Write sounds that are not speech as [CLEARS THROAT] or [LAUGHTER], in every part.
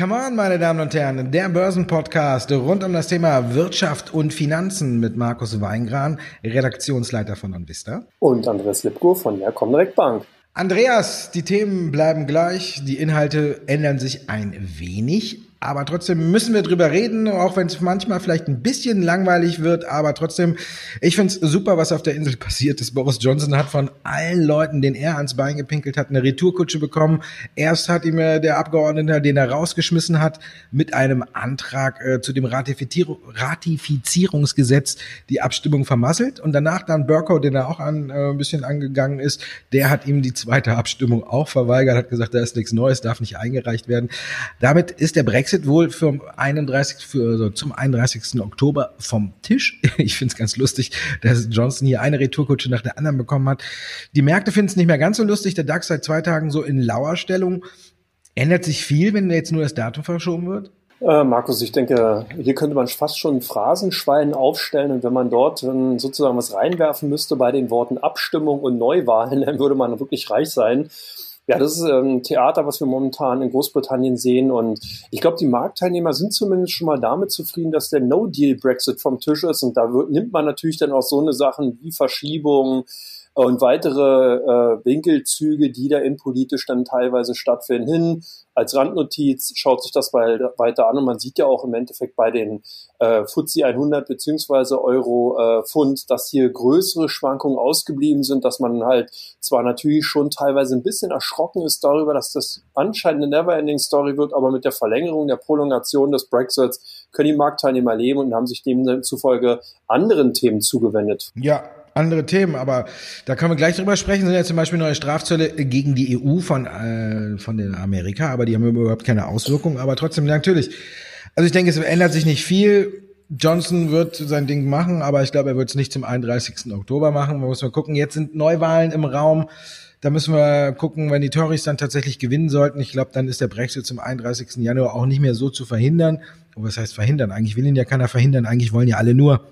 Come on, meine Damen und Herren, der Börsenpodcast rund um das Thema Wirtschaft und Finanzen mit Markus Weingran, Redaktionsleiter von Onvista. Und Andreas Lipko von der Comdirect Bank. Andreas, die Themen bleiben gleich, die Inhalte ändern sich ein wenig, aber trotzdem müssen wir drüber reden, auch wenn es manchmal vielleicht ein bisschen langweilig wird. Aber trotzdem, ich finde es super, was auf der Insel passiert ist. Boris Johnson hat von allen Leuten, den er ans Bein gepinkelt hat, eine Retourkutsche bekommen. Erst hat ihm äh, der Abgeordnete, den er rausgeschmissen hat, mit einem Antrag äh, zu dem Ratifizierungsgesetz die Abstimmung vermasselt. Und danach dann Burko, den er auch an, äh, ein bisschen angegangen ist, der hat ihm die zweite Abstimmung auch verweigert, hat gesagt, da ist nichts Neues, darf nicht eingereicht werden. Damit ist der Brexit Brexit wohl für 31, für, also zum 31. Oktober vom Tisch. [LAUGHS] Ich finde es ganz lustig, dass Johnson hier eine Retourkutsche nach der anderen bekommen hat. Die Märkte finden es nicht mehr ganz so lustig. Der DAX seit zwei Tagen so in Lauerstellung. Ändert sich viel, wenn jetzt nur das Datum verschoben wird? Äh, Markus, ich denke, hier könnte man fast schon ein Phrasenschwein aufstellen und wenn man dort äh, sozusagen was reinwerfen müsste bei den Worten Abstimmung und Neuwahlen, [LAUGHS] dann würde man wirklich reich sein. Ja, das ist ein ähm, Theater, was wir momentan in Großbritannien sehen. Und ich glaube, die Marktteilnehmer sind zumindest schon mal damit zufrieden, dass der No-Deal-Brexit vom Tisch ist. Und da wird, nimmt man natürlich dann auch so eine Sachen wie Verschiebungen, und weitere äh, Winkelzüge, die da innenpolitisch dann teilweise stattfinden, hin. Als Randnotiz schaut sich das weiter an und man sieht ja auch im Endeffekt bei den äh, FTSE 100 beziehungsweise Euro äh, Pfund, dass hier größere Schwankungen ausgeblieben sind, dass man halt zwar natürlich schon teilweise ein bisschen erschrocken ist darüber, dass das anscheinend eine Neverending Story wird, aber mit der Verlängerung der Prolongation des Brexits können die Marktteilnehmer leben und haben sich demzufolge anderen Themen zugewendet. Ja, andere Themen, aber da können wir gleich drüber sprechen. Sind ja zum Beispiel neue Strafzölle gegen die EU von, äh, von den Amerika, aber die haben überhaupt keine Auswirkungen. Aber trotzdem natürlich. Also ich denke, es ändert sich nicht viel. Johnson wird sein Ding machen, aber ich glaube, er wird es nicht zum 31. Oktober machen. Man muss mal gucken. Jetzt sind Neuwahlen im Raum. Da müssen wir gucken, wenn die Tories dann tatsächlich gewinnen sollten. Ich glaube, dann ist der Brexit zum 31. Januar auch nicht mehr so zu verhindern. Und was heißt verhindern? Eigentlich will ihn ja keiner verhindern. Eigentlich wollen ja alle nur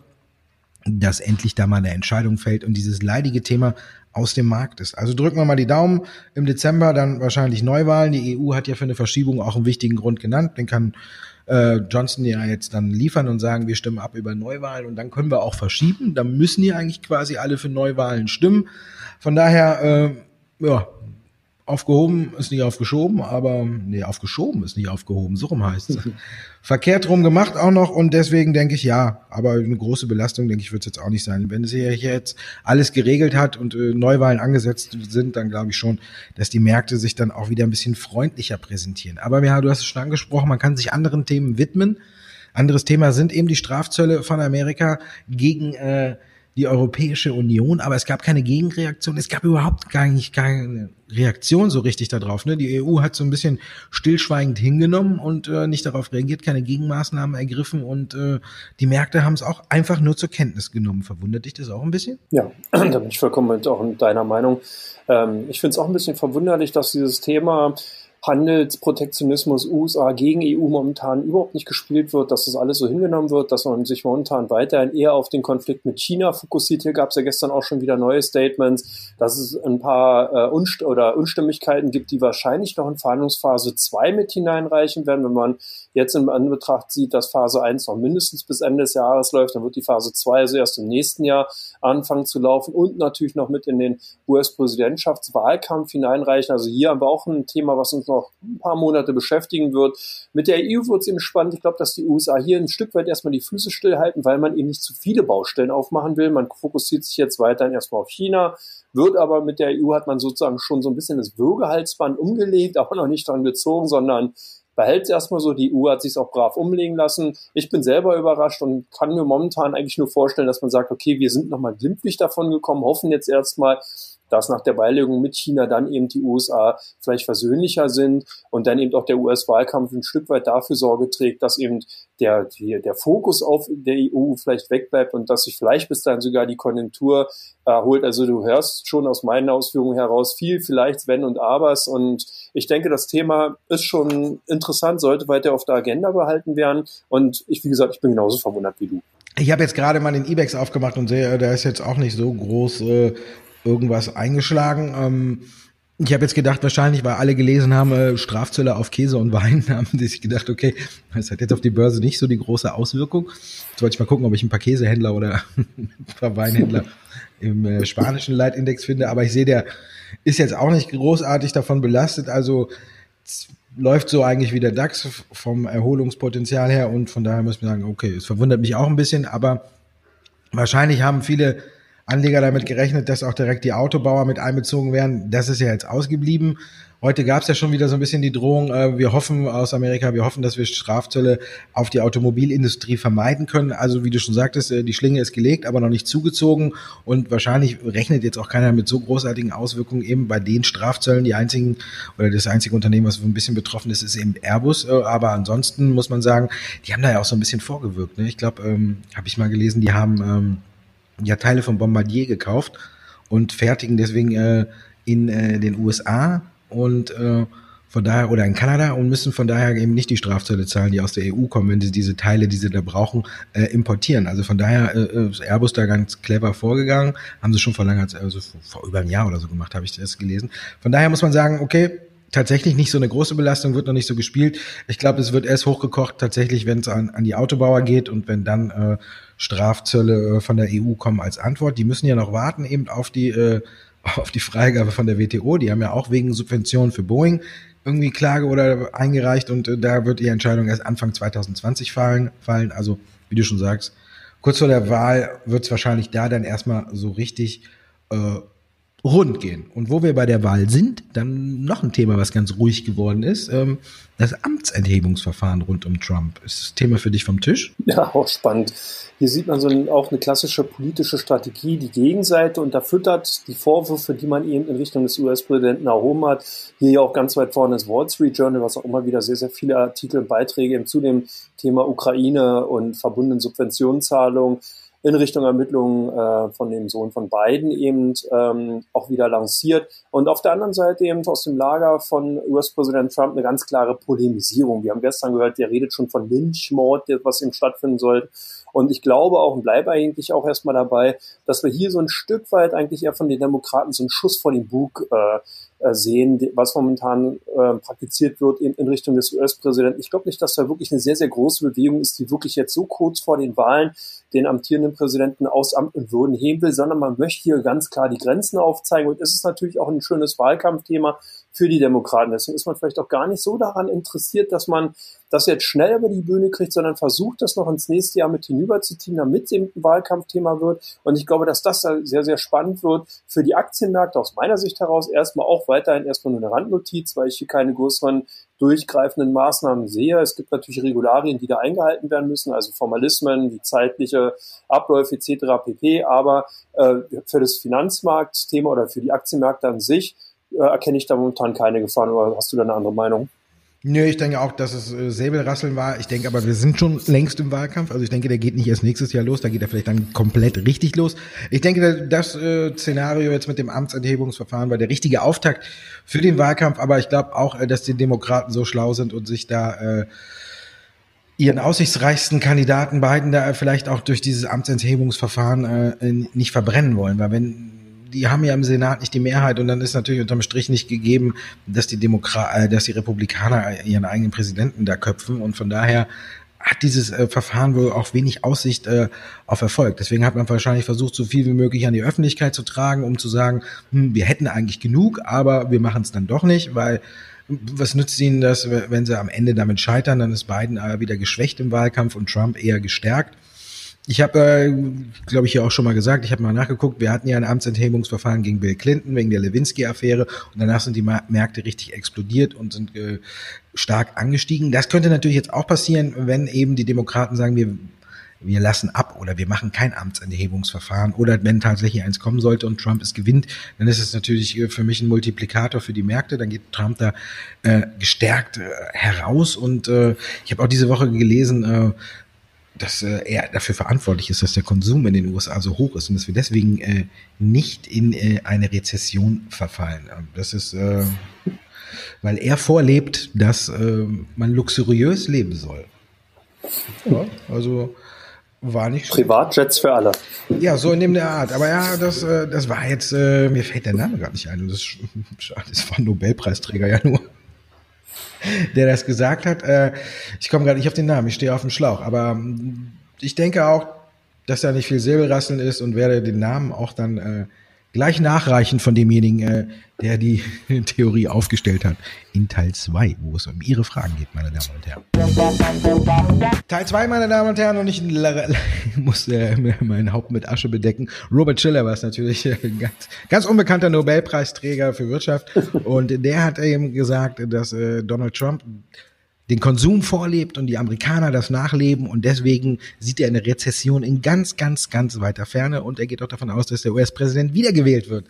dass endlich da mal eine Entscheidung fällt und dieses leidige Thema aus dem Markt ist. Also drücken wir mal die Daumen. Im Dezember dann wahrscheinlich Neuwahlen. Die EU hat ja für eine Verschiebung auch einen wichtigen Grund genannt. Den kann äh, Johnson ja jetzt dann liefern und sagen, wir stimmen ab über Neuwahlen und dann können wir auch verschieben. Dann müssen ja eigentlich quasi alle für Neuwahlen stimmen. Von daher, äh, ja, aufgehoben ist nicht aufgeschoben, aber nee, aufgeschoben ist nicht aufgehoben, so rum heißt es. [LAUGHS] Verkehrt rum gemacht auch noch und deswegen denke ich ja, aber eine große Belastung, denke ich, wird es jetzt auch nicht sein. Wenn es hier jetzt alles geregelt hat und äh, Neuwahlen angesetzt sind, dann glaube ich schon, dass die Märkte sich dann auch wieder ein bisschen freundlicher präsentieren. Aber ja, du hast es schon angesprochen, man kann sich anderen Themen widmen. Anderes Thema sind eben die Strafzölle von Amerika gegen äh, die Europäische Union, aber es gab keine Gegenreaktion. Es gab überhaupt gar nicht keine Reaktion so richtig darauf. Ne? Die EU hat so ein bisschen stillschweigend hingenommen und äh, nicht darauf reagiert, keine Gegenmaßnahmen ergriffen und äh, die Märkte haben es auch einfach nur zur Kenntnis genommen. Verwundert dich das auch ein bisschen? Ja, [CLEARS THROAT] da bin ich vollkommen auch in deiner Meinung. Ähm, ich finde es auch ein bisschen verwunderlich, dass dieses Thema Handelsprotektionismus USA gegen EU momentan überhaupt nicht gespielt wird, dass das alles so hingenommen wird, dass man sich momentan weiterhin eher auf den Konflikt mit China fokussiert. Hier gab es ja gestern auch schon wieder neue Statements, dass es ein paar äh, Unst oder Unstimmigkeiten gibt, die wahrscheinlich noch in Verhandlungsphase 2 mit hineinreichen werden. Wenn man jetzt in Anbetracht sieht, dass Phase 1 noch mindestens bis Ende des Jahres läuft, dann wird die Phase 2 also erst im nächsten Jahr anfangen zu laufen und natürlich noch mit in den US-Präsidentschaftswahlkampf hineinreichen. Also hier haben wir auch ein Thema, was uns noch ein paar Monate beschäftigen wird. Mit der EU wird es eben spannend. Ich glaube, dass die USA hier ein Stück weit erstmal die Füße stillhalten, weil man eben nicht zu viele Baustellen aufmachen will. Man fokussiert sich jetzt weiterhin erstmal auf China, wird aber mit der EU hat man sozusagen schon so ein bisschen das Würgehalsband umgelegt, [LAUGHS] aber noch nicht dran gezogen, sondern behält es erstmal so. Die EU hat sich auch brav umlegen lassen. Ich bin selber überrascht und kann mir momentan eigentlich nur vorstellen, dass man sagt, okay, wir sind nochmal glimpflich davon gekommen, hoffen jetzt erstmal, dass nach der Beilegung mit China dann eben die USA vielleicht versöhnlicher sind und dann eben auch der US-Wahlkampf ein Stück weit dafür Sorge trägt, dass eben der, die, der Fokus auf der EU vielleicht wegbleibt und dass sich vielleicht bis dahin sogar die Konjunktur erholt. Also du hörst schon aus meinen Ausführungen heraus viel vielleicht Wenn und Abers und ich denke, das Thema ist schon interessant, sollte weiter auf der Agenda behalten werden und ich, wie gesagt, ich bin genauso verwundert wie du. Ich habe jetzt gerade mal den Ibex aufgemacht und sehe, der ist jetzt auch nicht so groß äh, irgendwas eingeschlagen. Ähm, ich habe jetzt gedacht, wahrscheinlich, weil alle gelesen haben, äh, Strafzölle auf Käse und Wein, [LAUGHS] haben die sich gedacht, okay, das hat jetzt auf die Börse nicht so die große Auswirkung. Jetzt wollte ich mal gucken, ob ich ein paar Käsehändler oder [LAUGHS] ein paar Weinhändler im äh, spanischen Leitindex finde. Aber ich sehe, der ist jetzt auch nicht großartig davon belastet. Also läuft so eigentlich wie der DAX vom Erholungspotenzial her und von daher muss man sagen, okay, es verwundert mich auch ein bisschen, aber wahrscheinlich haben viele Anleger damit gerechnet, dass auch direkt die Autobauer mit einbezogen werden. Das ist ja jetzt ausgeblieben. Heute gab es ja schon wieder so ein bisschen die Drohung, äh, wir hoffen aus Amerika, wir hoffen, dass wir Strafzölle auf die Automobilindustrie vermeiden können. Also wie du schon sagtest, äh, die Schlinge ist gelegt, aber noch nicht zugezogen und wahrscheinlich rechnet jetzt auch keiner mit so großartigen Auswirkungen eben bei den Strafzöllen. Die einzigen oder das einzige Unternehmen, was ein bisschen betroffen ist, ist eben Airbus. Äh, aber ansonsten muss man sagen, die haben da ja auch so ein bisschen vorgewirkt. Ne? Ich glaube, ähm, habe ich mal gelesen, die haben ähm, ja Teile von Bombardier gekauft und fertigen deswegen äh, in äh, den USA und äh, von daher oder in Kanada und müssen von daher eben nicht die Strafzölle zahlen, die aus der EU kommen, wenn sie diese Teile, die sie da brauchen, äh, importieren. Also von daher äh, ist Airbus da ganz clever vorgegangen, haben sie schon vor langer Zeit, also vor über einem Jahr oder so gemacht, habe ich das gelesen. Von daher muss man sagen, okay, tatsächlich nicht so eine große Belastung, wird noch nicht so gespielt. Ich glaube, es wird erst hochgekocht, tatsächlich, wenn es an, an die Autobauer geht und wenn dann äh, Strafzölle äh, von der EU kommen als Antwort. Die müssen ja noch warten eben auf die äh, [LAUGHS] auf die Freigabe von der WTO. Die haben ja auch wegen Subventionen für Boeing irgendwie Klage oder eingereicht und äh, da wird die Entscheidung erst Anfang 2020 fallen. fallen. Also, wie du schon sagst, kurz vor der Wahl wird es wahrscheinlich da dann erstmal so richtig äh, rund gehen. Und wo wir bei der Wahl sind, dann noch ein Thema, was ganz ruhig geworden ist. Ähm, das Amtsenthebungsverfahren rund um Trump. Ist das Thema für dich vom Tisch? Ja, auch spannend. Hier sieht man so auch eine klassische politische Strategie, die Gegenseite unterfüttert die Vorwürfe, die man eben in Richtung des US-Präsidenten erhoben hat. Hier ja auch ganz weit vorne das Wall Street Journal, was auch immer wieder sehr, sehr viele Artikel und Beiträge eben zu dem Thema Ukraine und verbundenen Subventionszahlungen in Richtung Ermittlungen äh, von dem Sohn von Biden eben ähm, auch wieder lanciert. Und auf der anderen Seite eben aus dem Lager von US-Präsident Trump eine ganz klare Polemisierung. Wir haben gestern gehört, der redet schon von Lynchmord, was eben stattfinden soll. Und ich glaube auch und bleibe eigentlich auch erstmal dabei, dass wir hier so ein Stück weit eigentlich eher von den Demokraten so einen Schuss vor den Bug äh, äh, sehen, was momentan äh, praktiziert wird in, in Richtung des US-Präsidenten. Ich glaube nicht, dass da wirklich eine sehr, sehr große Bewegung ist, die wirklich jetzt so kurz vor den Wahlen den amtierenden Präsidenten aus Amt und Würden heben will, sondern man möchte hier ganz klar die Grenzen aufzeigen. Und es ist natürlich auch ein schönes Wahlkampfthema für die Demokraten. Deswegen ist man vielleicht auch gar nicht so daran interessiert, dass man das jetzt schnell über die Bühne kriegt, sondern versucht, das noch ins nächste Jahr mit hinüberzuziehen, damit es eben ein Wahlkampfthema wird. Und ich glaube, dass das da sehr, sehr spannend wird für die Aktienmärkte aus meiner Sicht heraus. Erstmal auch weiterhin erstmal nur eine Randnotiz, weil ich hier keine größeren durchgreifenden Maßnahmen sehe. Es gibt natürlich Regularien, die da eingehalten werden müssen, also Formalismen wie zeitliche Abläufe etc. pp. Aber äh, für das Finanzmarktthema oder für die Aktienmärkte an sich äh, erkenne ich da momentan keine Gefahren. Oder hast du da eine andere Meinung? Nö, ich denke auch, dass es äh, Säbelrasseln war. Ich denke aber, wir sind schon längst im Wahlkampf. Also ich denke, der geht nicht erst nächstes Jahr los, da geht er vielleicht dann komplett richtig los. Ich denke, das äh, Szenario jetzt mit dem Amtsenthebungsverfahren war der richtige Auftakt für den Wahlkampf. Aber ich glaube auch, äh, dass die Demokraten so schlau sind und sich da äh, ihren aussichtsreichsten Kandidaten beiden da vielleicht auch durch dieses Amtsenthebungsverfahren äh, nicht verbrennen wollen. Weil wenn die haben ja im Senat nicht die Mehrheit und dann ist natürlich unterm Strich nicht gegeben, dass die Demokra äh, dass die Republikaner ihren eigenen Präsidenten da köpfen und von daher hat dieses äh, Verfahren wohl auch wenig Aussicht äh, auf Erfolg. Deswegen hat man wahrscheinlich versucht, so viel wie möglich an die Öffentlichkeit zu tragen, um zu sagen, hm, wir hätten eigentlich genug, aber wir machen es dann doch nicht, weil was nützt ihnen das, wenn sie am Ende damit scheitern? Dann ist Biden wieder geschwächt im Wahlkampf und Trump eher gestärkt. Ich habe, äh, glaube ich, ja auch schon mal gesagt, ich habe mal nachgeguckt, wir hatten ja ein Amtsenthebungsverfahren gegen Bill Clinton wegen der Lewinsky-Affäre und danach sind die Märkte richtig explodiert und sind äh, stark angestiegen. Das könnte natürlich jetzt auch passieren, wenn eben die Demokraten sagen, wir wir lassen ab oder wir machen kein Amtsenthebungsverfahren oder wenn tatsächlich eins kommen sollte und Trump es gewinnt, dann ist es natürlich äh, für mich ein Multiplikator für die Märkte. Dann geht Trump da äh, gestärkt äh, heraus und äh, ich habe auch diese Woche gelesen, äh, dass äh, er dafür verantwortlich ist, dass der Konsum in den USA so hoch ist und dass wir deswegen äh, nicht in äh, eine Rezession verfallen. Ähm, das ist, äh, weil er vorlebt, dass äh, man luxuriös leben soll. Ja, also war nicht Privatjets für alle. Ja, so in dem der Art. Aber ja, das, äh, das war jetzt, äh, mir fällt der Name gar nicht ein. Das, [LAUGHS] das war ein Nobelpreisträger ja nur, der das gesagt hat. Äh, ich komme gerade nicht auf den Namen, ich stehe auf dem Schlauch. Aber ähm, ich denke auch, dass da nicht viel Säbelrasseln ist und werde den Namen auch dann äh, gleich nachreichen von demjenigen, äh, der die [LAUGHS] Theorie aufgestellt hat, in Teil 2, wo es um Ihre Fragen geht, meine Damen und Herren. Teil 2, meine Damen und Herren, und ich [LAUGHS] muss äh, mein Haupt mit Asche bedecken. Robert Schiller war es natürlich äh, ganz, ganz unbekannter Nobelpreisträger für Wirtschaft und der hat eben gesagt, dass äh, Donald Trump den Konsum vorlebt und die Amerikaner das nachleben und deswegen sieht er eine Rezession in ganz, ganz, ganz weiter Ferne und er geht auch davon aus, dass der US-Präsident wiedergewählt wird.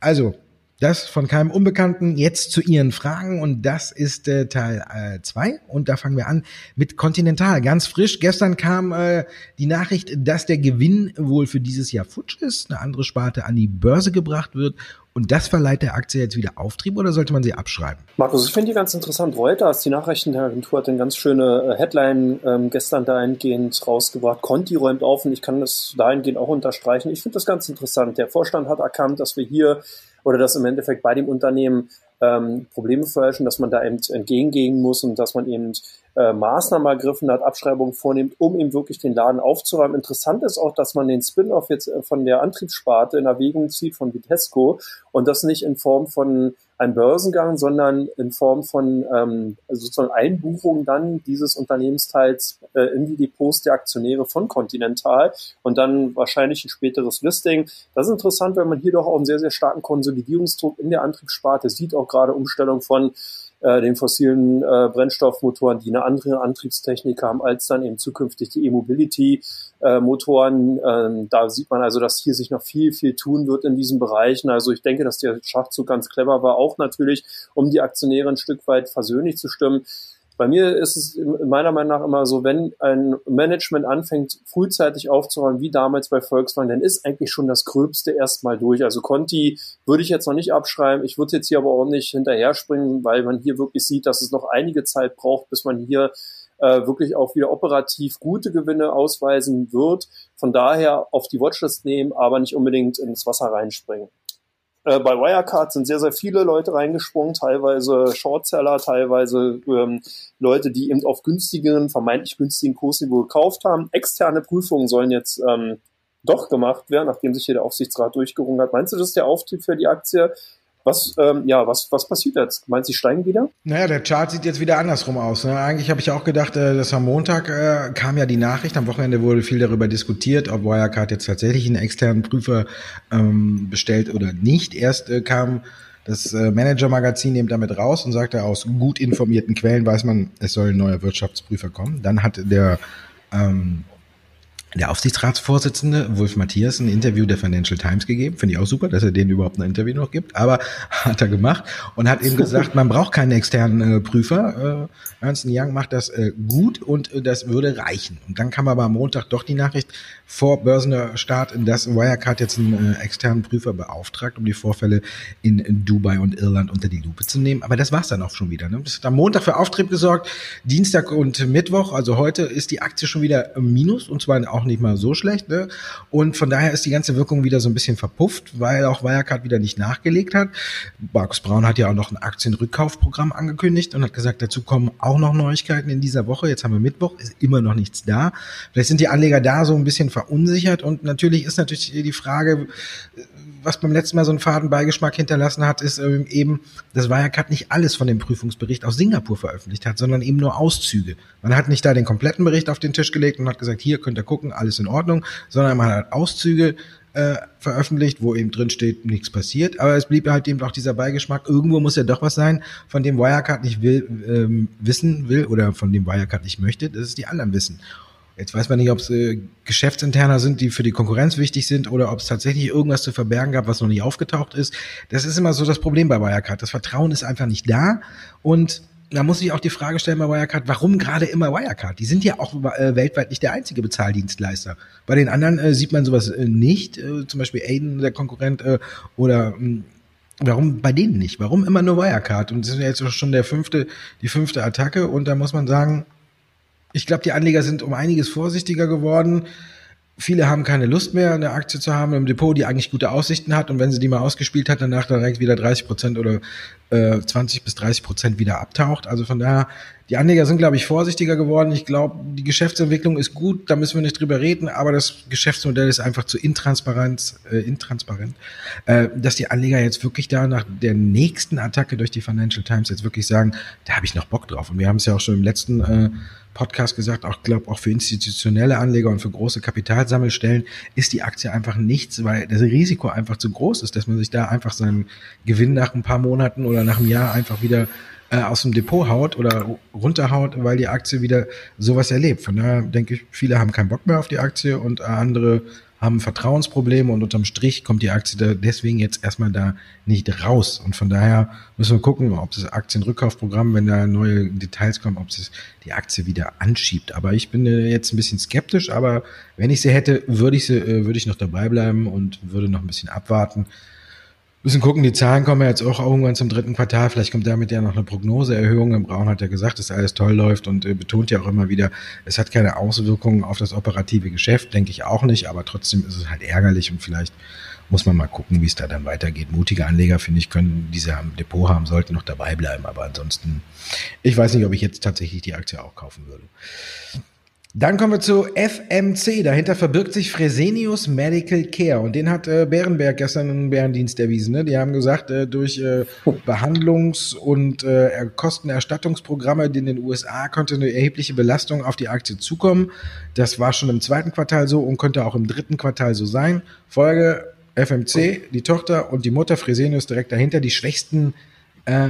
Also, das von keinem Unbekannten. Jetzt zu Ihren Fragen und das ist äh, Teil 2 äh, und da fangen wir an mit Continental. Ganz frisch. Gestern kam äh, die Nachricht, dass der Gewinn wohl für dieses Jahr futsch ist, eine andere Sparte an die Börse gebracht wird und das verleiht der Aktie jetzt wieder Auftrieb oder sollte man sie abschreiben? Markus, ich finde die ganz interessant. Reuters, die Nachrichtenagentur, hat eine ganz schöne äh, Headline ähm, gestern dahingehend rausgebracht. Conti räumt auf und ich kann das dahingehend auch unterstreichen. Ich finde das ganz interessant. Der Vorstand hat erkannt, dass wir hier oder dass im Endeffekt bei dem Unternehmen ähm, Probleme vorherrschen, dass man da eben entgegengehen muss und dass man eben äh, Maßnahmen ergriffen hat, Abschreibungen vornimmt, um eben wirklich den Laden aufzuräumen. Interessant ist auch, dass man den Spin-off jetzt äh, von der Antriebssparte in Erwägung zieht von Vitesco und das nicht in Form von einem Börsengang, sondern in Form von ähm, also sozusagen Einbuchung dann dieses Unternehmensteils äh, in die Depots der Aktionäre von Continental und dann wahrscheinlich ein späteres Listing. Das ist interessant, weil man hier doch auch einen sehr, sehr starken Konsolidierungsdruck in der Antriebssparte sieht, auch gerade Umstellung von äh, den fossilen äh, Brennstoffmotoren, die eine andere Antriebstechnik haben als dann eben zukünftig die E-Mobility-Motoren. Ähm, da sieht man also, dass hier sich noch viel, viel tun wird in diesen Bereichen. Also ich denke, dass der Schachzug ganz clever war, auch natürlich, um die Aktionäre ein Stück weit versöhnlich zu stimmen. Bei mir ist es meiner Meinung nach immer so, wenn ein Management anfängt, frühzeitig aufzuräumen, wie damals bei Volkswagen, dann ist eigentlich schon das Gröbste erstmal durch. Also Conti würde ich jetzt noch nicht abschreiben. Ich würde jetzt hier aber auch nicht hinterher springen, weil man hier wirklich sieht, dass es noch einige Zeit braucht, bis man hier äh, wirklich auch wieder operativ gute Gewinne ausweisen wird. Von daher auf die Watchlist nehmen, aber nicht unbedingt ins Wasser reinspringen. Äh, bei Wirecard sind sehr, sehr viele Leute reingesprungen, teilweise Shortseller, teilweise ähm, Leute, die eben auf günstigen, vermeintlich günstigen Kursniveau gekauft haben. Externe Prüfungen sollen jetzt ähm, doch gemacht werden, nachdem sich hier der Aufsichtsrat durchgerungen hat. Meinst du, das ist der Auftrieb für die Aktie? Was, ähm, ja, was, was passiert jetzt? Meinst du, sie steigen wieder? Naja, der Chart sieht jetzt wieder andersrum aus. Ne? Eigentlich habe ich auch gedacht, äh, dass am Montag äh, kam ja die Nachricht, am Wochenende wurde viel darüber diskutiert, ob Wirecard jetzt tatsächlich einen externen Prüfer ähm, bestellt oder nicht. Erst äh, kam das äh, Manager-Magazin eben damit raus und sagte, aus gut informierten Quellen weiß man, es soll ein neuer Wirtschaftsprüfer kommen. Dann hat der ähm, der Aufsichtsratsvorsitzende Wolf Matthias ein Interview der Financial Times gegeben. Finde ich auch super, dass er denen überhaupt ein Interview noch gibt. Aber [LAUGHS] hat er gemacht und hat eben gesagt, man braucht keinen externen äh, Prüfer. Äh, Ernst Young macht das äh, gut und äh, das würde reichen. Und dann kam aber am Montag doch die Nachricht vor Börsenstart, dass Wirecard jetzt einen äh, externen Prüfer beauftragt, um die Vorfälle in, in, Dubai und Irland unter die Lupe zu nehmen. Aber das war's dann auch schon wieder. Ne? Das hat am Montag für Auftrieb gesorgt. Dienstag und Mittwoch, also heute, ist die Aktie schon wieder im Minus und zwar auch nicht mal so schlecht. Ne? Und von daher ist die ganze Wirkung wieder so ein bisschen verpufft, weil auch Wirecard wieder nicht nachgelegt hat. Markus Braun hat ja auch noch ein Aktienrückkaufprogramm angekündigt und hat gesagt, dazu kommen auch noch Neuigkeiten in dieser Woche. Jetzt haben wir Mittwoch, ist immer noch nichts da. Vielleicht sind die Anleger da so ein bisschen verunsichert und natürlich ist natürlich die Frage, was beim letzten Mal so einen faden Beigeschmack hinterlassen hat, ist ähm, eben, dass Wirecard nicht alles von dem Prüfungsbericht aus Singapur veröffentlicht hat, sondern eben nur Auszüge. Man hat nicht da den kompletten Bericht auf den Tisch gelegt und hat gesagt, hier könnt ihr gucken, alles in Ordnung, sondern man hat Auszüge äh, veröffentlicht, wo eben drin steht, nichts passiert. Aber es blieb halt eben auch dieser Beigeschmack. Irgendwo muss ja doch was sein, von dem Wirecard nicht will, ähm, wissen will oder von dem Wirecard nicht möchte, dass es die anderen wissen. Jetzt weiß man nicht, ob es äh, Geschäftsinterner sind, die für die Konkurrenz wichtig sind oder ob es tatsächlich irgendwas zu verbergen gab, was noch nicht aufgetaucht ist. Das ist immer so das Problem bei Wirecard. Das Vertrauen ist einfach nicht da und da muss ich auch die Frage stellen bei Wirecard, warum gerade immer Wirecard? Die sind ja auch äh, weltweit nicht der einzige Bezahldienstleister. Bei den anderen äh, sieht man sowas äh, nicht, äh, zum Beispiel Aiden, der Konkurrent, äh, oder mh, Warum bei denen nicht? Warum immer nur Wirecard? Und das ist ja jetzt schon der fünfte, die fünfte Attacke und da muss man sagen, Ich glaube, die Anleger sind um einiges vorsichtiger geworden. Viele haben keine Lust mehr, eine Aktie zu haben im Depot, die eigentlich gute Aussichten hat. Und wenn sie die mal ausgespielt hat, danach direkt wieder 30 Prozent oder äh, 20 bis 30 Prozent wieder abtaucht. Also von daher, die Anleger sind, glaube ich, vorsichtiger geworden. Ich glaube, die Geschäftsentwicklung ist gut, da müssen wir nicht drüber reden, aber das Geschäftsmodell ist einfach zu intransparent, äh, intransparent äh, dass die Anleger jetzt wirklich da nach der nächsten Attacke durch die Financial Times jetzt wirklich sagen, da habe ich noch Bock drauf. Und wir haben es ja auch schon im letzten äh, Podcast gesagt, auch glaube auch für institutionelle Anleger und für große Kapitalsammelstellen ist die Aktie einfach nichts, weil das Risiko einfach zu groß ist, dass man sich da einfach seinen Gewinn nach ein paar Monaten oder nach einem Jahr einfach wieder äh, aus dem Depot haut oder runterhaut, weil die Aktie wieder sowas erlebt. Von daher denke ich, viele haben keinen Bock mehr auf die Aktie und andere haben Vertrauensprobleme und unterm Strich kommt die Aktie da deswegen jetzt erstmal da nicht raus. Und von daher müssen wir gucken, ob das Aktienrückkaufprogramm, wenn da neue Details kommen, ob es die Aktie wieder anschiebt. Aber ich bin äh, jetzt ein bisschen skeptisch, aber wenn ich sie hätte, würde ich sie, äh, würde ich noch dabei bleiben und würde noch ein bisschen abwarten müssen gucken, die Zahlen kommen ja jetzt auch irgendwann zum dritten Quartal. Vielleicht kommt damit ja noch eine Prognoseerhöhung. Im Braun hat ja gesagt, dass alles toll läuft und äh, betont ja auch immer wieder, es hat keine Auswirkungen auf das operative Geschäft, denke ich auch nicht, aber trotzdem ist es halt ärgerlich und vielleicht muss man mal gucken, wie es da dann weitergeht. Mutige Anleger, finde ich, können diese am Depot haben, sollten noch dabei bleiben, aber ansonsten, ich weiß nicht, ob ich jetzt tatsächlich die Aktie auch kaufen würde. Dann kommen wir zu FMC. Dahinter verbirgt sich Fresenius Medical Care. Und den hat äh, Bärenberg gestern einen Bärendienst erwiesen. Ne? Die haben gesagt, äh, durch äh, Behandlungs- und äh, Kostenerstattungsprogramme in den USA konnte eine erhebliche Belastung auf die Aktie zukommen. Das war schon im zweiten Quartal so und könnte auch im dritten Quartal so sein. Folge FMC, die Tochter und die Mutter Fresenius direkt dahinter. Die schwächsten äh,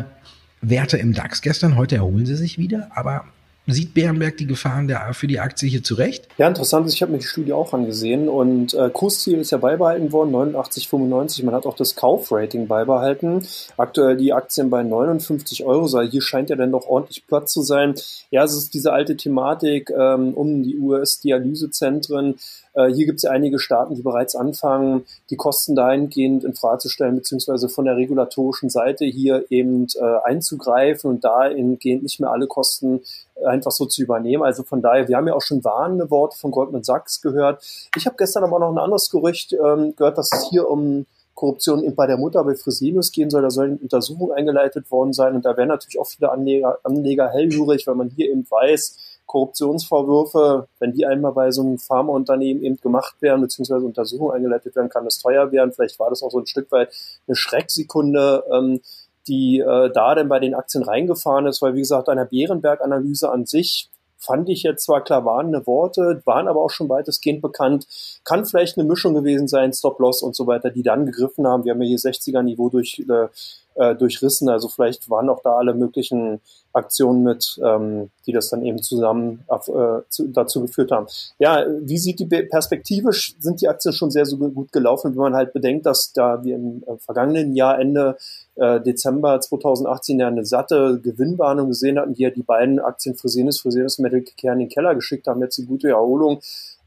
Werte im DAX gestern. Heute erholen sie sich wieder, aber Sieht Bärenberg die Gefahren der, für die Aktie hier zurecht? Ja, interessant ist, ich habe mir die Studie auch angesehen und äh, Kursziel ist ja beibehalten worden, 89,95. Man hat auch das Kaufrating beibehalten. Aktuell die Aktien bei 59 Euro. So, hier scheint ja dann doch ordentlich Platz zu sein. Ja, es ist diese alte Thematik ähm, um die US-Dialysezentren. Äh, hier gibt es ja einige Staaten, die bereits anfangen, die Kosten dahingehend in Frage zu stellen, beziehungsweise von der regulatorischen Seite hier eben äh, einzugreifen und dahingehend nicht mehr alle Kosten einfach so zu übernehmen. Also von daher, wir haben ja auch schon warnende Worte von Goldman Sachs gehört. Ich habe gestern aber noch ein anderes Gerücht ähm, gehört, dass es hier um Korruption bei der Mutter bei Fresenius gehen soll. Da sollen Untersuchungen eingeleitet worden sein und da wären natürlich auch viele Anleger, Anleger hellhörig, weil man hier eben weiß, Korruptionsvorwürfe, wenn die einmal bei so einem Pharmaunternehmen eben gemacht werden, beziehungsweise Untersuchungen eingeleitet werden, kann das teuer werden. Vielleicht war das auch so ein Stück weit eine Schrecksekunde, ähm, die äh, da denn bei den Aktien reingefahren ist, weil wie gesagt, einer Bärenberg-Analyse an sich fand ich jetzt zwar klar warnende Worte, waren aber auch schon weitestgehend bekannt. Kann vielleicht eine Mischung gewesen sein, Stop-Loss und so weiter, die dann gegriffen haben. Wir haben ja hier 60er-Niveau durch äh, äh, durchrissen. Also vielleicht waren auch da alle möglichen Aktionen mit, ähm, die das dann eben zusammen äh, zu, dazu geführt haben. Ja, wie sieht die perspektivisch? Sind die Aktien schon sehr, so gut gelaufen, wenn man halt bedenkt, dass da wir im äh, vergangenen Jahr Ende äh, Dezember 2018 ja eine satte Gewinnwarnung gesehen hatten, die ja die beiden Aktien Fresenius, Fresenius Medical Care in den Keller geschickt haben, jetzt eine gute Erholung.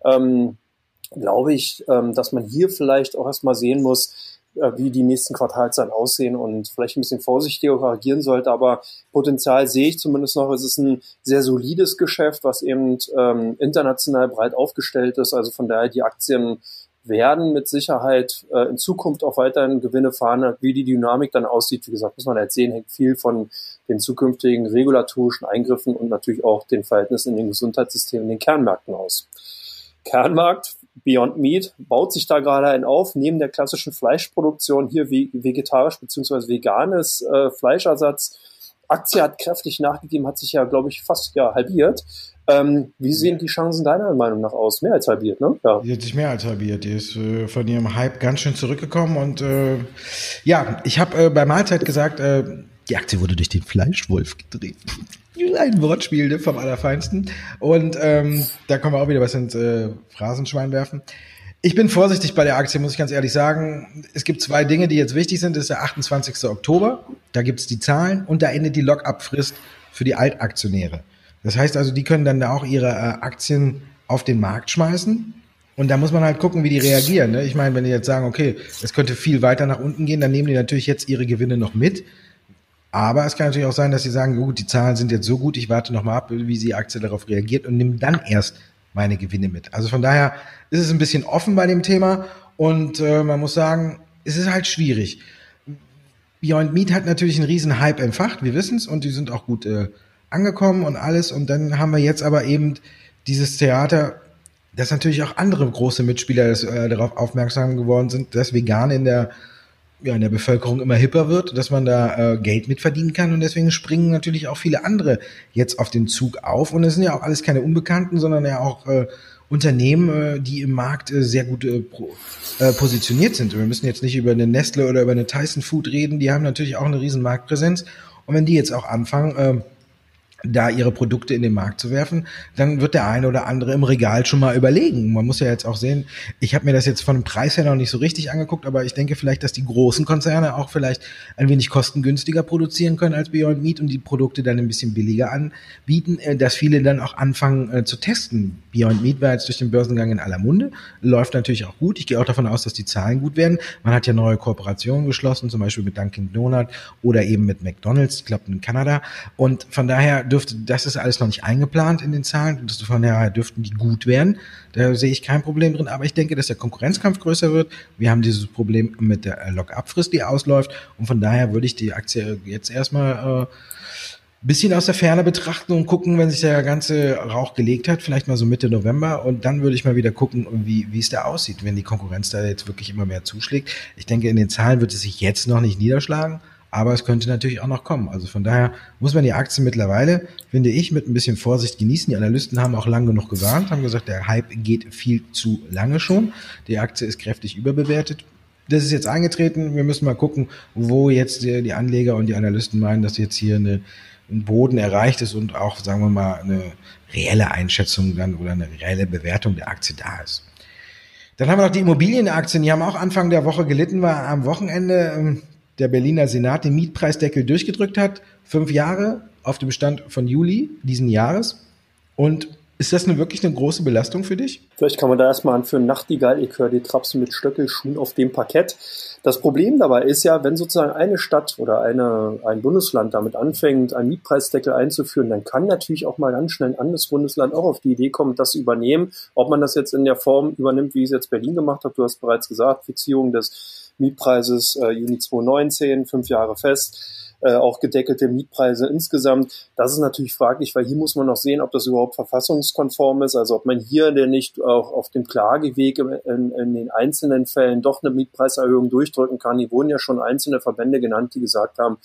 Ähm, glaube ich, ähm, dass man hier vielleicht auch erstmal sehen muss, wie die nächsten Quartalzahlen aussehen und vielleicht ein bisschen vorsichtiger reagieren sollte. Aber Potenzial sehe ich zumindest noch. Es ist ein sehr solides Geschäft, was eben ähm, international breit aufgestellt ist. Also von daher die Aktien werden mit Sicherheit äh, in Zukunft auch weiterhin Gewinne fahren. Wie die Dynamik dann aussieht, wie gesagt, muss man halt sehen, hängt viel von den zukünftigen regulatorischen Eingriffen und natürlich auch den Verhältnissen in den Gesundheitssystemen, in den Kernmärkten aus. Kernmarkt Beyond Meat baut sich da gerade ein auf, neben der klassischen Fleischproduktion hier vegetarisch bzw. veganes äh, Fleischersatz. Aktie hat kräftig nachgegeben, hat sich ja, glaube ich, fast ja halbiert. Ähm, wie sehen die Chancen deiner Meinung nach aus? Mehr als halbiert, ne? Ja. Die hat sich mehr als halbiert. Die ist äh, von ihrem Hype ganz schön zurückgekommen. Und äh, ja, ich habe äh, bei Mahlzeit gesagt, äh, die Aktie wurde durch den Fleischwolf gedreht [LAUGHS] ein Wortspiel ne, vom Allerfeinsten. Und ähm, da können wir auch wieder was ins äh, Phrasenschwein werfen. Ich bin vorsichtig bei der Aktie, muss ich ganz ehrlich sagen. Es gibt zwei Dinge, die jetzt wichtig sind. Das ist der 28. Oktober. Da gibt's die Zahlen und da endet die Lock-up-Frist für die Altaktionäre. Das heißt also, die können dann auch ihre äh, Aktien auf den Markt schmeißen. Und da muss man halt gucken, wie die reagieren. Ne? Ich meine, wenn die jetzt sagen, okay, es könnte viel weiter nach unten gehen, dann nehmen die natürlich jetzt ihre Gewinne noch mit Aber es kann natürlich auch sein, dass sie sagen, gut, die Zahlen sind jetzt so gut, ich warte noch mal ab, wie die Aktie darauf reagiert und nehme dann erst meine Gewinne mit. Also von daher ist es ein bisschen offen bei dem Thema und äh, man muss sagen, es ist halt schwierig. Beyond Meat hat natürlich einen riesen Hype entfacht, wir wissen es, und die sind auch gut äh, angekommen und alles. Und dann haben wir jetzt aber eben dieses Theater, dass natürlich auch andere große Mitspieler das, äh, darauf aufmerksam geworden sind, dass vegan in der ja, in der Bevölkerung immer hipper wird, dass man da äh, Geld mit verdienen kann und deswegen springen natürlich auch viele andere jetzt auf den Zug auf und es sind ja auch alles keine Unbekannten, sondern ja auch äh, Unternehmen, äh, die im Markt äh, sehr gut äh, positioniert sind. Wir müssen jetzt nicht über eine Nestle oder über eine Tyson Food reden, die haben natürlich auch eine riesen Marktpräsenz. Und wenn die jetzt auch anfangen, da ihre Produkte in den Markt zu werfen, dann wird der eine oder andere im Regal schon mal überlegen. Man muss ja jetzt auch sehen, ich habe mir das jetzt von dem Preis her noch nicht so richtig angeguckt, aber ich denke vielleicht, dass die großen Konzerne auch vielleicht ein wenig kostengünstiger produzieren können als Beyond Meat und die Produkte dann ein bisschen billiger anbieten, äh, dass viele dann auch anfangen äh, zu testen. Beyond Meat war jetzt durch den Börsengang in aller Munde, läuft natürlich auch gut. Ich gehe auch davon aus, dass die Zahlen gut werden. Man hat ja neue Kooperationen geschlossen, zum Beispiel mit Dunkin' Donut oder eben mit McDonald's, ich glaube in Kanada. Und von daher dürfte, das ist alles noch nicht eingeplant in den Zahlen. Und von daher dürften die gut werden. Da sehe ich kein Problem drin. Aber ich denke, dass der Konkurrenzkampf größer wird. Wir haben dieses Problem mit der Lock-up-Frist, die ausläuft. Und von daher würde ich die Aktie jetzt erstmal äh, bisschen aus der Ferne betrachten und gucken, wenn sich der ganze Rauch gelegt hat, vielleicht mal so Mitte November und dann würde ich mal wieder gucken, wie, wie es da aussieht, wenn die Konkurrenz da jetzt wirklich immer mehr zuschlägt. Ich denke, in den Zahlen wird es sich jetzt noch nicht niederschlagen, aber es könnte natürlich auch noch kommen. Also von daher muss man die Aktien mittlerweile, finde ich, mit ein bisschen Vorsicht genießen. Die Analysten haben auch lange genug gewarnt, haben gesagt, der Hype geht viel zu lange schon. Die Aktie ist kräftig überbewertet. Das ist jetzt eingetreten. Wir müssen mal gucken, wo jetzt die, die Anleger und die Analysten meinen, dass jetzt hier eine, ein Boden erreicht ist und auch, sagen wir mal, eine reelle Einschätzung dann oder eine reelle Bewertung der Aktie da ist. Dann haben wir noch die Immobilienaktien, die haben auch Anfang der Woche gelitten, war am Wochenende ähm, der Berliner Senat den Mietpreisdeckel durchgedrückt hat. Fünf Jahre auf dem Stand von Juli diesen Jahres. Und ist das eine wirklich eine große Belastung für dich? Vielleicht kann man da erstmal anführen, Nachtigall, ich höre die Trapsen mit Stöckelschuhen auf dem Parkett. Das Problem dabei ist ja, wenn sozusagen eine Stadt oder eine, ein Bundesland damit anfängt, einen Mietpreisdeckel einzuführen, dann kann natürlich auch mal ganz schnell ein anderes Bundesland auch auf die Idee kommen, das zu übernehmen. Ob man das jetzt in der Form übernimmt, wie es jetzt Berlin gemacht hat, du hast bereits gesagt, Fixierung des Mietpreises äh, Juni 2019, fünf Jahre fest. Äh, auch gedeckelte Mietpreise insgesamt. Das ist natürlich fraglich, weil hier muss man noch sehen, ob das überhaupt verfassungskonform ist, also ob man hier denn nicht auch auf dem Klageweg in, in den einzelnen Fällen doch eine Mietpreiserhöhung durchdrücken kann. Hier wurden ja schon einzelne Verbände genannt, die gesagt haben,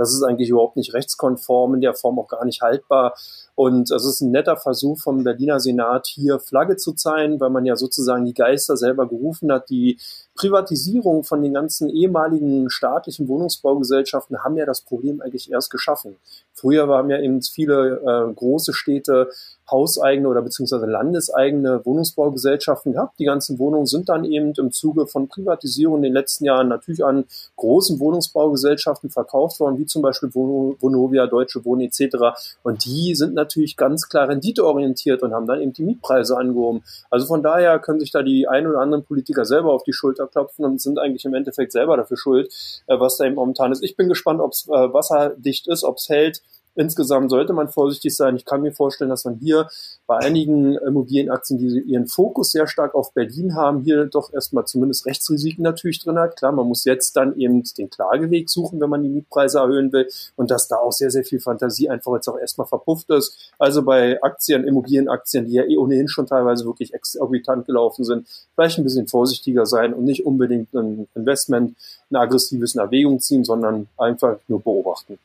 das ist eigentlich überhaupt nicht rechtskonform, in der Form auch gar nicht haltbar. Und es ist ein netter Versuch vom Berliner Senat, hier Flagge zu zeigen, weil man ja sozusagen die Geister selber gerufen hat. Die Privatisierung von den ganzen ehemaligen staatlichen Wohnungsbaugesellschaften haben ja das Problem eigentlich erst geschaffen. Früher waren ja eben viele äh, große Städte hauseigene oder beziehungsweise landeseigene Wohnungsbaugesellschaften gehabt. Die ganzen Wohnungen sind dann eben im Zuge von Privatisierung in den letzten Jahren natürlich an großen Wohnungsbaugesellschaften verkauft worden, wie zum Beispiel Vonovia, Deutsche Wohnen etc. Und die sind natürlich ganz klar renditeorientiert und haben dann eben die Mietpreise angehoben. Also von daher können sich da die ein oder anderen Politiker selber auf die Schulter klopfen und sind eigentlich im Endeffekt selber dafür schuld, äh, was da eben momentan ist. Ich bin gespannt, ob es äh, wasserdicht ist, ob es hält insgesamt sollte man vorsichtig sein. Ich kann mir vorstellen, dass man hier bei einigen Immobilienaktien, die ihren Fokus sehr stark auf Berlin haben, hier doch erstmal zumindest Rechtsrisiken natürlich drin hat. Klar, man muss jetzt dann eben den Klageweg suchen, wenn man die Mietpreise erhöhen will und dass da auch sehr, sehr viel Fantasie einfach jetzt auch erstmal verpufft ist. Also bei Aktien, Immobilienaktien, die ja eh ohnehin schon teilweise wirklich exorbitant gelaufen sind, vielleicht ein bisschen vorsichtiger sein und nicht unbedingt ein Investment, ein aggressives in Erwägung ziehen, sondern einfach nur beobachten.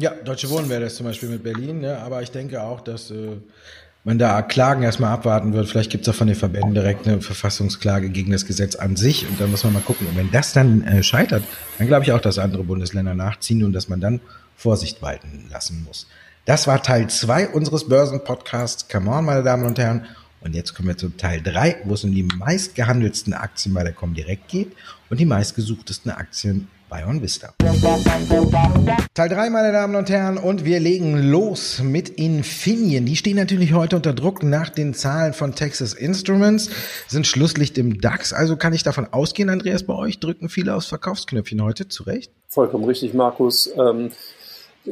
Ja, Deutsche Wohnen wäre das zum Beispiel mit Berlin, ne? aber ich denke auch, dass äh, man da Klagen erstmal abwarten wird. Vielleicht gibt es auch von den Verbänden direkt eine Verfassungsklage gegen das Gesetz an sich und dann muss man mal gucken. Und wenn das dann äh, scheitert, dann glaube ich auch, dass andere Bundesländer nachziehen und dass man dann Vorsicht walten lassen muss. Das war Teil zwei unseres Börsenpodcasts. Come on, meine Damen und Herren. Und jetzt kommen wir zu Teil drei, wo es um die meistgehandelsten Aktien bei der Comdirect geht und die meistgesuchtesten Aktien bei OnVista. Teil 3, meine Damen und Herren, und wir legen los mit Infineon. Die stehen natürlich heute unter Druck nach den Zahlen von Texas Instruments, sind Schlusslicht im DAX. Also kann ich davon ausgehen, Andreas, bei euch drücken viele aufs Verkaufsknöpfchen heute, zu Recht? Vollkommen richtig, Markus. Ähm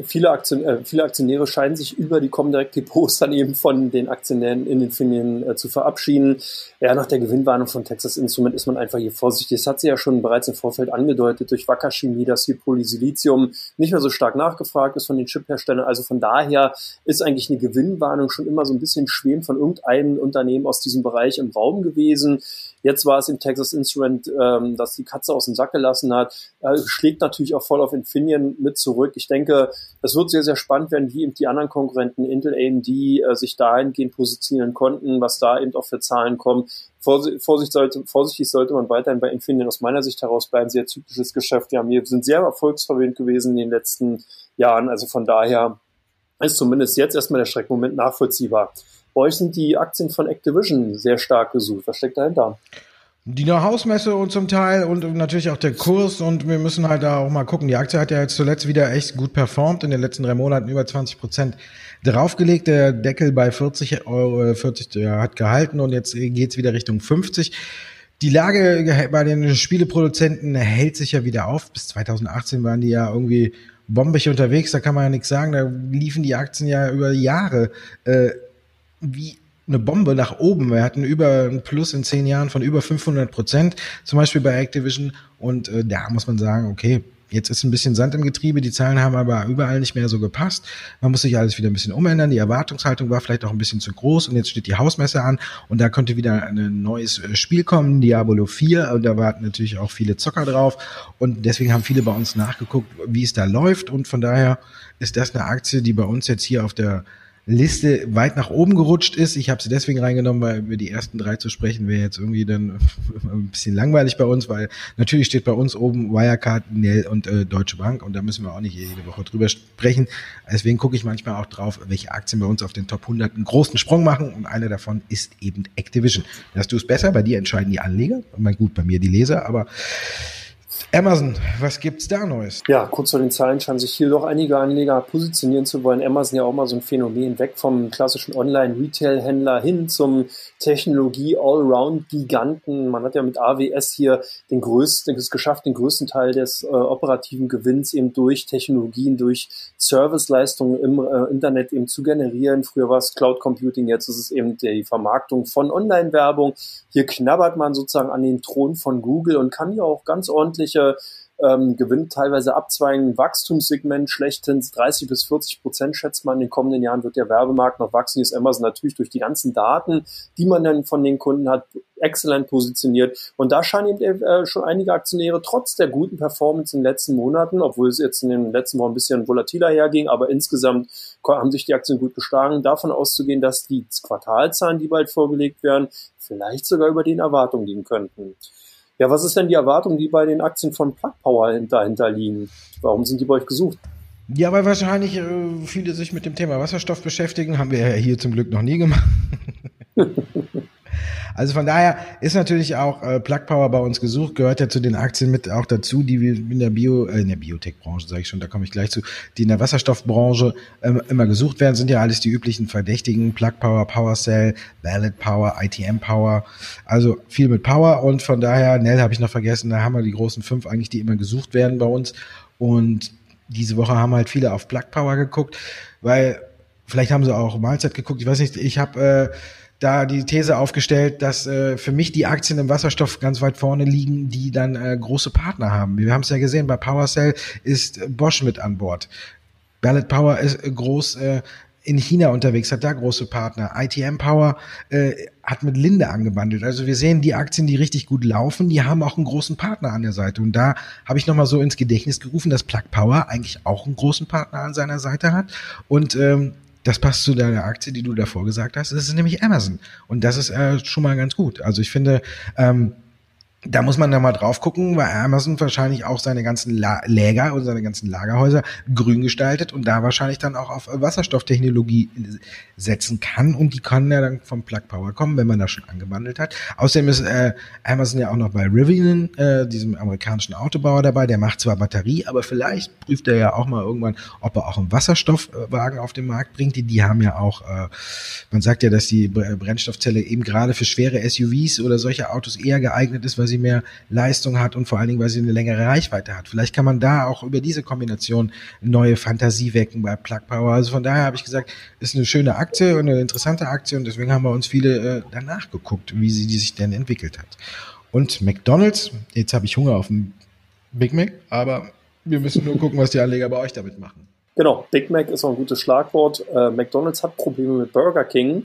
viele, Aktion, äh, viele Aktionäre scheinen sich über die Comdirect Depots dann eben von den Aktionären in Infineon äh, zu verabschieden. Ja, nach der Gewinnwarnung von Texas Instrument ist man einfach hier vorsichtig. Das hat sie ja schon bereits im Vorfeld angedeutet durch Wacker Chemie, dass hier Polysilizium nicht mehr so stark nachgefragt ist von den Chipherstellern. Also von daher ist eigentlich eine Gewinnwarnung schon immer so ein bisschen schwebend von irgendeinem Unternehmen aus diesem Bereich im Raum gewesen. Jetzt war es im Texas Instrument, ähm, dass die Katze aus dem Sack gelassen hat. Äh, schlägt natürlich auch voll auf Infineon mit zurück. Ich denke, es wird sehr, sehr spannend werden, wie eben die anderen Konkurrenten Intel, AMD äh, sich dahingehend positionieren konnten, was da eben auch für Zahlen kommen. Vorsicht sollte, vorsichtig sollte man weiterhin bei Infineon aus meiner Sicht heraus bleiben. Sehr typisches Geschäft. Wir sind sehr erfolgsverwöhnt gewesen in den letzten Jahren. Also von daher ist zumindest jetzt erstmal der Schreckmoment nachvollziehbar. Bei euch sind die Aktien von Activision sehr stark gesucht. Was steckt dahinter? Die Hausmesse und zum Teil und natürlich auch der Kurs und wir müssen halt da auch mal gucken. Die Aktie hat ja jetzt zuletzt wieder echt gut performt, in den letzten drei Monaten über 20 Prozent draufgelegt. Der Deckel bei 40 Euro, 40 ja, hat gehalten und jetzt geht's wieder Richtung 50. Die Lage bei den Spieleproduzenten hält sich ja wieder auf. Bis 2018 waren die ja irgendwie bombig unterwegs, da kann man ja nichts sagen. Da liefen die Aktien ja über Jahre äh, wie eine Bombe nach oben. Wir hatten über ein Plus in zehn Jahren von über 500 Prozent, zum Beispiel bei Activision. Und äh, da muss man sagen, okay, jetzt ist ein bisschen Sand im Getriebe. Die Zahlen haben aber überall nicht mehr so gepasst. Man muss sich alles wieder ein bisschen umändern. Die Erwartungshaltung war vielleicht auch ein bisschen zu groß. Und jetzt steht die Hausmesse an. Und da könnte wieder ein neues äh, Spiel kommen, Diablo 4. Und da warten natürlich auch viele Zocker drauf. Und deswegen haben viele bei uns nachgeguckt, wie es da läuft. Und von daher ist das eine Aktie, die bei uns jetzt hier auf der Liste weit nach oben gerutscht ist. Ich habe sie deswegen reingenommen, weil über die ersten drei zu sprechen wäre jetzt irgendwie dann [LAUGHS] ein bisschen langweilig bei uns, weil natürlich steht bei uns oben Wirecard, Nell und äh, Deutsche Bank und da müssen wir auch nicht jede Woche drüber sprechen. Deswegen gucke ich manchmal auch drauf, welche Aktien bei uns auf den Top 100 einen großen Sprung machen und eine davon ist eben Activision. Hast du es besser? Bei dir entscheiden die Anleger. Mein gut, bei mir die Leser, aber Amazon, was gibt's da Neues? Ja, kurz vor den Zahlen scheinen sich hier doch einige Anleger positionieren zu wollen. Amazon ja auch mal so ein Phänomen weg vom klassischen Online-Retail-Händler hin zum Technologie-Allround-Giganten. Man hat ja mit AWS hier den größten, es geschafft, den größten Teil des äh, operativen Gewinns eben durch Technologien, durch Serviceleistungen im äh, Internet eben zu generieren. Früher war es Cloud Computing, jetzt ist es eben die Vermarktung von Online-Werbung. Hier knabbert man sozusagen an den Thron von Google und kann hier auch ganz ordentliche ähm, gewinnt teilweise abzweigen. Wachstumssegment schlechthin 30 bis 40 Prozent schätzt man. In den kommenden Jahren wird der Werbemarkt noch wachsen. Hier ist Amazon natürlich durch die ganzen Daten, die man dann von den Kunden hat, exzellent positioniert. Und da scheinen eben äh, schon einige Aktionäre trotz der guten Performance in den letzten Monaten, obwohl es jetzt in den letzten Wochen ein bisschen volatiler herging, aber insgesamt haben sich die Aktien gut geschlagen, davon auszugehen, dass die Quartalzahlen, die bald vorgelegt werden, vielleicht sogar über den Erwartungen liegen könnten. Ja, was ist denn die Erwartung, die bei den Aktien von Plug Power dahinter liegen? Warum sind die bei euch gesucht? Ja, weil wahrscheinlich äh, viele sich mit dem Thema Wasserstoff beschäftigen, haben wir ja hier zum Glück noch nie gemacht. [LAUGHS] Also von daher ist natürlich auch äh, Plug Power bei uns gesucht, gehört ja zu den Aktien mit auch dazu, die wir in der Bio, äh, in der Biotech-Branche, sage ich schon, da komme ich gleich zu, die in der Wasserstoffbranche ähm, immer gesucht werden, sind ja alles die üblichen Verdächtigen, Plug Power, PowerCell, Valid Power, ITM Power, also viel mit Power und von daher, Nell habe ich noch vergessen, da haben wir die großen fünf eigentlich, die immer gesucht werden bei uns und diese Woche haben halt viele auf Plug Power geguckt, weil vielleicht haben sie auch Mahlzeit geguckt, ich weiß nicht, ich habe äh, da die These aufgestellt, dass äh, für mich die Aktien im Wasserstoff ganz weit vorne liegen, die dann äh, große Partner haben. Wir haben es ja gesehen, bei PowerCell ist Bosch mit an Bord. Ballot Power ist äh, groß äh, in China unterwegs, hat da große Partner. ITM Power äh, hat mit Linde angebandelt. Also wir sehen die Aktien, die richtig gut laufen, die haben auch einen großen Partner an der Seite. Und da habe ich nochmal so ins Gedächtnis gerufen, dass Plug Power eigentlich auch einen großen Partner an seiner Seite hat. Und ähm, das passt zu deiner Aktie, die du davor gesagt hast. Das ist nämlich Amazon. Und das ist äh, schon mal ganz gut. Also ich finde, ähm, da muss man da mal drauf gucken, weil Amazon wahrscheinlich auch seine ganzen La Läger und seine ganzen Lagerhäuser grün gestaltet und da wahrscheinlich dann auch auf Wasserstofftechnologie setzen kann und die kann ja dann vom Plug Power kommen, wenn man das schon angebandelt hat. Außerdem ist äh, Amazon ja auch noch bei Rivian, äh, diesem amerikanischen Autobauer dabei, der macht zwar Batterie, aber vielleicht prüft er ja auch mal irgendwann, ob er auch einen Wasserstoffwagen auf den Markt bringt. Die, die haben ja auch, äh, man sagt ja, dass die Brennstoffzelle eben gerade für schwere SUVs oder solche Autos eher geeignet ist, weil sie sie mehr Leistung hat und vor allen Dingen, weil sie eine längere Reichweite hat. Vielleicht kann man da auch über diese Kombination neue Fantasie wecken bei Plug Power. Also von daher habe ich gesagt, ist eine schöne Aktie und eine interessante Aktie und deswegen haben wir uns viele äh, danach geguckt, wie sie die sich denn entwickelt hat. Und McDonald's, jetzt habe ich Hunger auf einen Big Mac, aber wir müssen nur gucken, was die Anleger bei euch damit machen. Genau, Big Mac ist auch ein gutes Schlagwort. Äh, McDonald's hat Probleme mit Burger King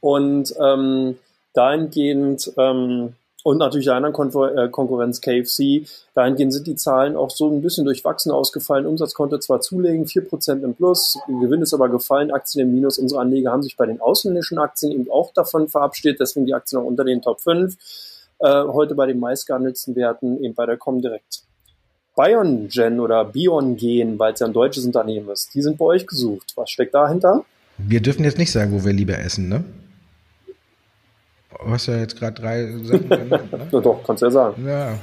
und ähm, dahingehend ähm, und natürlich der anderen Kon äh, Konkurrenz KFC, dahingehend sind die Zahlen auch so ein bisschen durchwachsen ausgefallen. Umsatz konnte zwar zulegen, 4% im Plus, Gewinn ist aber gefallen, Aktien im Minus. Unsere Anleger haben sich bei den ausländischen Aktien eben auch davon verabschiedet, deswegen die Aktien auch unter den Top 5. Äh, heute bei den meistgehandelten Werten eben bei der Comdirect. BioNgen oder BionGen, weil es ja ein deutsches Unternehmen ist, die sind bei euch gesucht. Was steckt dahinter? Wir dürfen jetzt nicht sagen, wo wir lieber essen, ne? Du hast ja jetzt gerade drei Sachen genannt, [LAUGHS] ne? ja, doch, kannst ja sagen. Ja.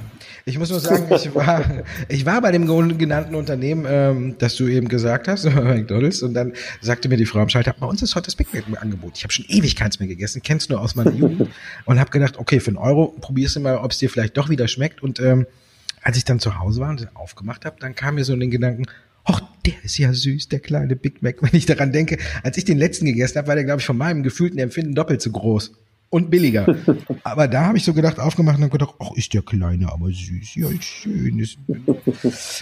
Ich muss nur sagen, ich war, ich war bei dem genannten Unternehmen, ähm, das du eben gesagt hast, [LAUGHS] McDonalds, und dann sagte mir die Frau am Schalter, bei uns ist heute das Big Mac im Angebot. Ich habe schon ewig keins mehr gegessen, kennst nur aus meiner [LAUGHS] Jugend und habe gedacht, okay, für einen Euro probierst du mal, ob es dir vielleicht doch wieder schmeckt. Und ähm, als ich dann zu Hause war und aufgemacht habe, dann kam mir so in den Gedanken, ach, der ist ja süß, der kleine Big Mac. Wenn ich daran denke, als ich den letzten gegessen habe, war der, glaube ich, von meinem gefühlten Empfinden doppelt so groß und billiger. [LAUGHS] aber da habe ich so gedacht, aufgemacht und gedacht, ach, ist der kleine, aber süß, ja, schön. Ist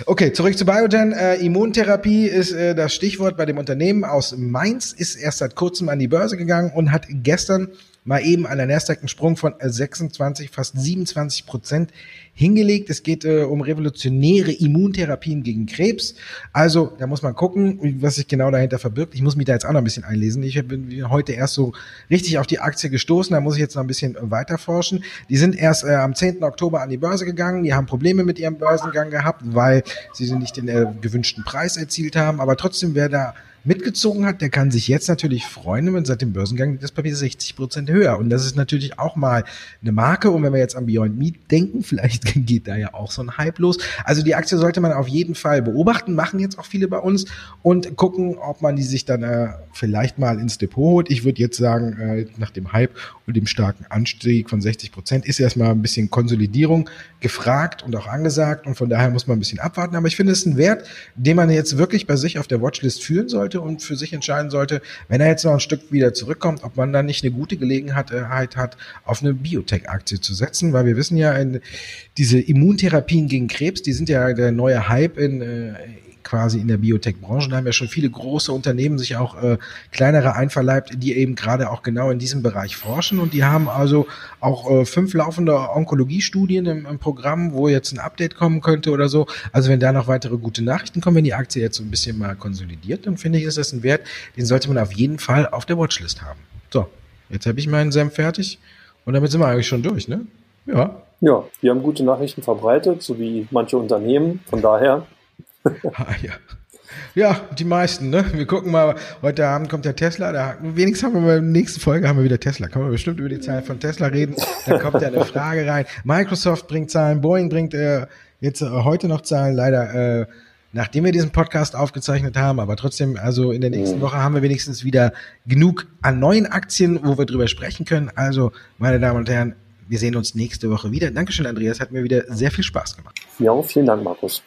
okay, zurück zu Biogen. Äh, Immuntherapie ist äh, das Stichwort bei dem Unternehmen aus Mainz, ist erst seit kurzem an die Börse gegangen und hat gestern mal eben an der Nasdaq einen Sprung von 26, fast 27 Prozent hingelegt. Es geht äh, um revolutionäre Immuntherapien gegen Krebs. Also da muss man gucken, was sich genau dahinter verbirgt. Ich muss mich da jetzt auch noch ein bisschen einlesen. Ich bin heute erst so richtig auf die Aktie gestoßen. Da muss ich jetzt noch ein bisschen weiter forschen. Die sind erst äh, am 10. Oktober an die Börse gegangen. Die haben Probleme mit ihrem Börsengang gehabt, weil sie nicht den äh, gewünschten Preis erzielt haben. Aber trotzdem, wer da mitgezogen hat, der kann sich jetzt natürlich freuen, wenn seit dem Börsengang das Papier 60 Prozent höher. Und das ist natürlich auch mal eine Marke. Und wenn wir jetzt an Beyond Meat denken, [LAUGHS] vielleicht geht da ja auch so ein Hype los. Also die Aktie sollte man auf jeden Fall beobachten, machen jetzt auch viele bei uns und gucken, ob man die sich dann äh, vielleicht mal ins Depot holt. Ich würde jetzt sagen, äh, nach dem Hype und dem starken Anstieg von 60 Prozent ist erstmal ein bisschen Konsolidierung gefragt und auch angesagt. Und von daher muss man ein bisschen abwarten. Aber ich finde es ist ein Wert, den man jetzt wirklich bei sich auf der Watchlist führen sollte sollte und für sich entscheiden sollte, wenn er jetzt noch ein Stück wieder zurückkommt, ob man dann nicht eine gute Gelegenheit hat, auf eine Biotech-Aktie zu setzen, weil wir wissen ja, diese Immuntherapien gegen Krebs, die sind ja der neue Hype in, äh, quasi in der Biotech-Branche. Da haben ja schon viele große Unternehmen sich auch äh, kleinere einverleibt, die eben gerade auch genau in diesem Bereich forschen. Und die haben also auch äh, fünf laufende Onkologiestudien im, im Programm, wo jetzt ein Update kommen könnte oder so. Also wenn da noch weitere gute Nachrichten kommen, wenn die Aktie jetzt so ein bisschen mal konsolidiert, dann finde ich, ist das ein Wert, den sollte man auf jeden Fall auf der Watchlist haben. So, jetzt habe ich meinen Senf fertig und damit sind wir eigentlich schon durch, ne? Ja. Ja, wir haben gute Nachrichten verbreitet, so wie manche Unternehmen. Von daher ah, [LAUGHS] ja. Ja, die meisten, ne? Wir gucken mal, heute Abend kommt der Tesla, da wenigstens haben wir in der nächsten Folge haben wir wieder Tesla. Können wir bestimmt über die Zahlen von Tesla reden. Dann kommt ja eine [LAUGHS] Frage rein. Microsoft bringt Zahlen, Boeing bringt äh, jetzt äh, heute noch Zahlen, leider äh, nachdem wir diesen Podcast aufgezeichnet haben, aber trotzdem, also in der nächsten Woche haben wir wenigstens wieder genug an neuen Aktien, wo wir drüber sprechen können. Also, meine Damen und Herren, wir sehen uns nächste Woche wieder. Dankeschön, Andreas, hat mir wieder sehr viel Spaß gemacht. Ja, vielen Dank, Markus.